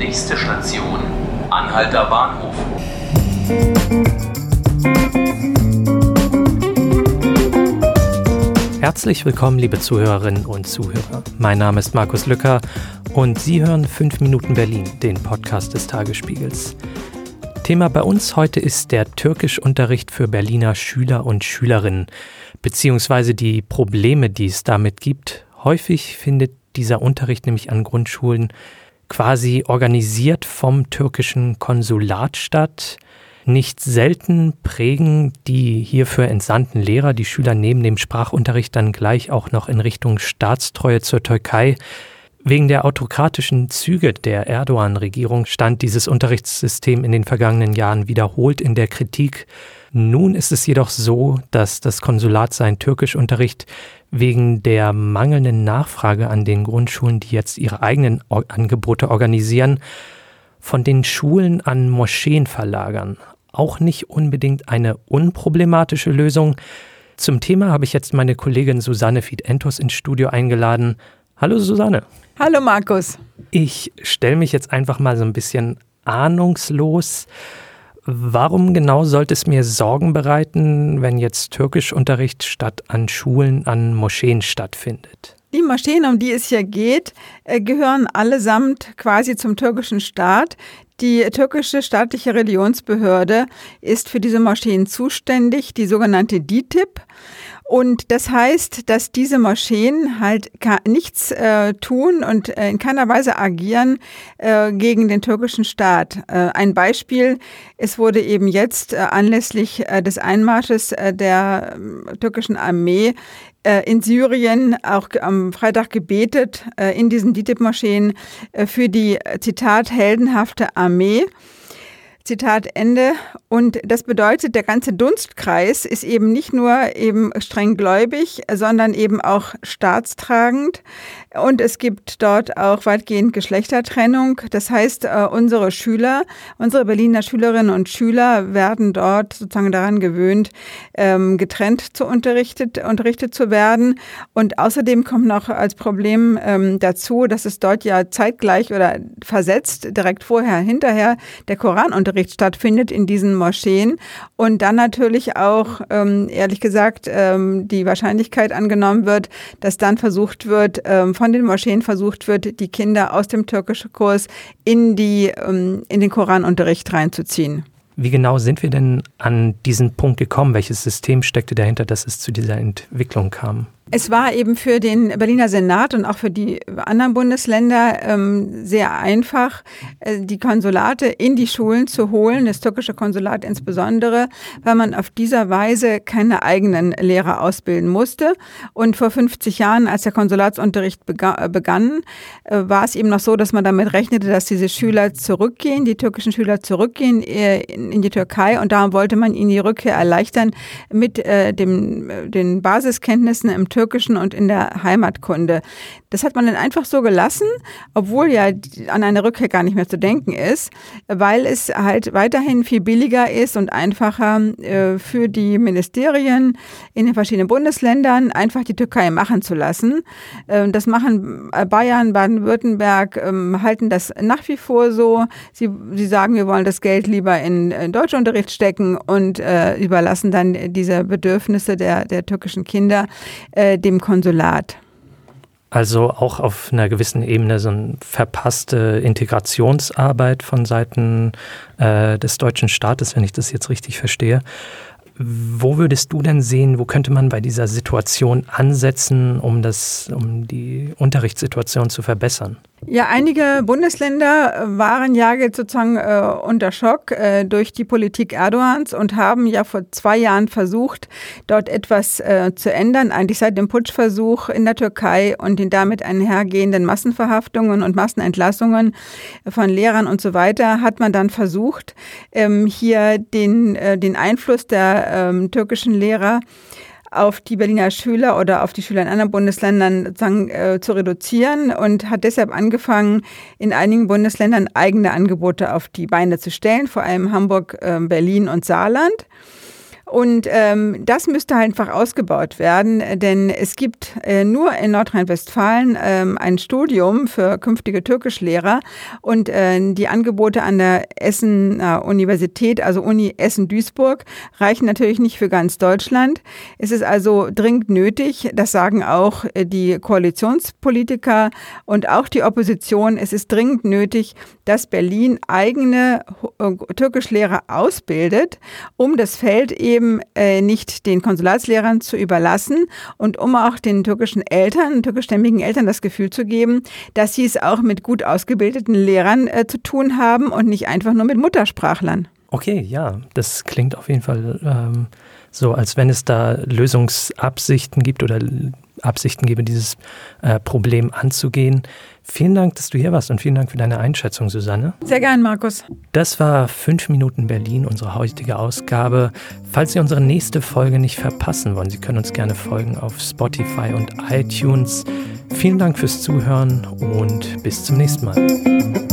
Nächste Station, Anhalter Bahnhof. Herzlich willkommen, liebe Zuhörerinnen und Zuhörer. Mein Name ist Markus Lücker und Sie hören 5 Minuten Berlin, den Podcast des Tagesspiegels. Thema bei uns heute ist der Türkischunterricht für Berliner Schüler und Schülerinnen, beziehungsweise die Probleme, die es damit gibt. Häufig findet dieser Unterricht nämlich an Grundschulen quasi organisiert vom türkischen Konsulat statt. Nicht selten prägen die hierfür entsandten Lehrer die Schüler neben dem Sprachunterricht dann gleich auch noch in Richtung Staatstreue zur Türkei. Wegen der autokratischen Züge der Erdogan-Regierung stand dieses Unterrichtssystem in den vergangenen Jahren wiederholt in der Kritik. Nun ist es jedoch so, dass das Konsulat seinen Türkischunterricht wegen der mangelnden Nachfrage an den Grundschulen, die jetzt ihre eigenen Angebote organisieren, von den Schulen an Moscheen verlagern. Auch nicht unbedingt eine unproblematische Lösung. Zum Thema habe ich jetzt meine Kollegin Susanne Fiedentos ins Studio eingeladen. Hallo Susanne. Hallo Markus. Ich stelle mich jetzt einfach mal so ein bisschen ahnungslos. Warum genau sollte es mir Sorgen bereiten, wenn jetzt Türkischunterricht statt an Schulen an Moscheen stattfindet? Die Moscheen, um die es hier geht, äh, gehören allesamt quasi zum türkischen Staat. Die türkische staatliche Religionsbehörde ist für diese Moscheen zuständig, die sogenannte DITIB. Und das heißt, dass diese Moscheen halt nichts äh, tun und äh, in keiner Weise agieren äh, gegen den türkischen Staat. Äh, ein Beispiel, es wurde eben jetzt äh, anlässlich äh, des Einmarsches der ähm, türkischen Armee in Syrien auch am Freitag gebetet in diesen DITIB-Moscheen für die, Zitat, heldenhafte Armee. Zitat Ende. Und das bedeutet, der ganze Dunstkreis ist eben nicht nur eben streng gläubig, sondern eben auch staatstragend. Und es gibt dort auch weitgehend Geschlechtertrennung. Das heißt, äh, unsere Schüler, unsere Berliner Schülerinnen und Schüler werden dort sozusagen daran gewöhnt, ähm, getrennt zu unterrichtet, unterrichtet zu werden. Und außerdem kommt noch als Problem ähm, dazu, dass es dort ja zeitgleich oder versetzt, direkt vorher, hinterher der Koranunterricht Unterricht stattfindet in diesen Moscheen und dann natürlich auch, ähm, ehrlich gesagt, ähm, die Wahrscheinlichkeit angenommen wird, dass dann versucht wird, ähm, von den Moscheen versucht wird, die Kinder aus dem türkischen Kurs in, die, ähm, in den Koranunterricht reinzuziehen. Wie genau sind wir denn an diesen Punkt gekommen? Welches System steckte dahinter, dass es zu dieser Entwicklung kam? Es war eben für den Berliner Senat und auch für die anderen Bundesländer ähm, sehr einfach, äh, die Konsulate in die Schulen zu holen, das türkische Konsulat insbesondere, weil man auf dieser Weise keine eigenen Lehrer ausbilden musste. Und vor 50 Jahren, als der Konsulatsunterricht bega begann, äh, war es eben noch so, dass man damit rechnete, dass diese Schüler zurückgehen, die türkischen Schüler zurückgehen äh, in, in, die Türkei. Und darum wollte man ihnen die Rückkehr erleichtern mit äh, dem, äh, den Basiskenntnissen im Türkischen Türkischen und in der Heimatkunde. Das hat man dann einfach so gelassen, obwohl ja an eine Rückkehr gar nicht mehr zu denken ist, weil es halt weiterhin viel billiger ist und einfacher äh, für die Ministerien in den verschiedenen Bundesländern einfach die Türkei machen zu lassen. Äh, das machen äh, Bayern, Baden-Württemberg, ähm, halten das nach wie vor so. Sie, sie sagen, wir wollen das Geld lieber in, in Deutschunterricht stecken und äh, überlassen dann diese Bedürfnisse der, der türkischen Kinder äh, dem Konsulat. Also auch auf einer gewissen Ebene so eine verpasste Integrationsarbeit von Seiten äh, des deutschen Staates, wenn ich das jetzt richtig verstehe. Wo würdest du denn sehen, wo könnte man bei dieser Situation ansetzen, um, das, um die Unterrichtssituation zu verbessern? Ja, einige Bundesländer waren ja sozusagen äh, unter Schock äh, durch die Politik Erdogans und haben ja vor zwei Jahren versucht, dort etwas äh, zu ändern. Eigentlich seit dem Putschversuch in der Türkei und den damit einhergehenden Massenverhaftungen und Massenentlassungen von Lehrern und so weiter hat man dann versucht, ähm, hier den, äh, den Einfluss der ähm, türkischen Lehrer auf die Berliner Schüler oder auf die Schüler in anderen Bundesländern sozusagen, äh, zu reduzieren und hat deshalb angefangen, in einigen Bundesländern eigene Angebote auf die Beine zu stellen, vor allem Hamburg, äh, Berlin und Saarland. Und ähm, das müsste einfach ausgebaut werden, denn es gibt äh, nur in Nordrhein-Westfalen ähm, ein Studium für künftige Türkischlehrer und äh, die Angebote an der Essener Universität, also Uni Essen-Duisburg, reichen natürlich nicht für ganz Deutschland. Es ist also dringend nötig, das sagen auch äh, die Koalitionspolitiker und auch die Opposition, es ist dringend nötig, dass Berlin eigene äh, Türkischlehrer ausbildet, um das Feld eben äh, nicht den Konsulatslehrern zu überlassen und um auch den türkischen Eltern, türkischstämmigen Eltern das Gefühl zu geben, dass sie es auch mit gut ausgebildeten Lehrern äh, zu tun haben und nicht einfach nur mit Muttersprachlern. Okay, ja, das klingt auf jeden Fall ähm, so, als wenn es da Lösungsabsichten gibt oder Absichten gebe, dieses äh, Problem anzugehen. Vielen Dank, dass du hier warst und vielen Dank für deine Einschätzung, Susanne. Sehr gern, Markus. Das war 5 Minuten Berlin, unsere heutige Ausgabe. Falls Sie unsere nächste Folge nicht verpassen wollen, Sie können uns gerne folgen auf Spotify und iTunes. Vielen Dank fürs Zuhören und bis zum nächsten Mal.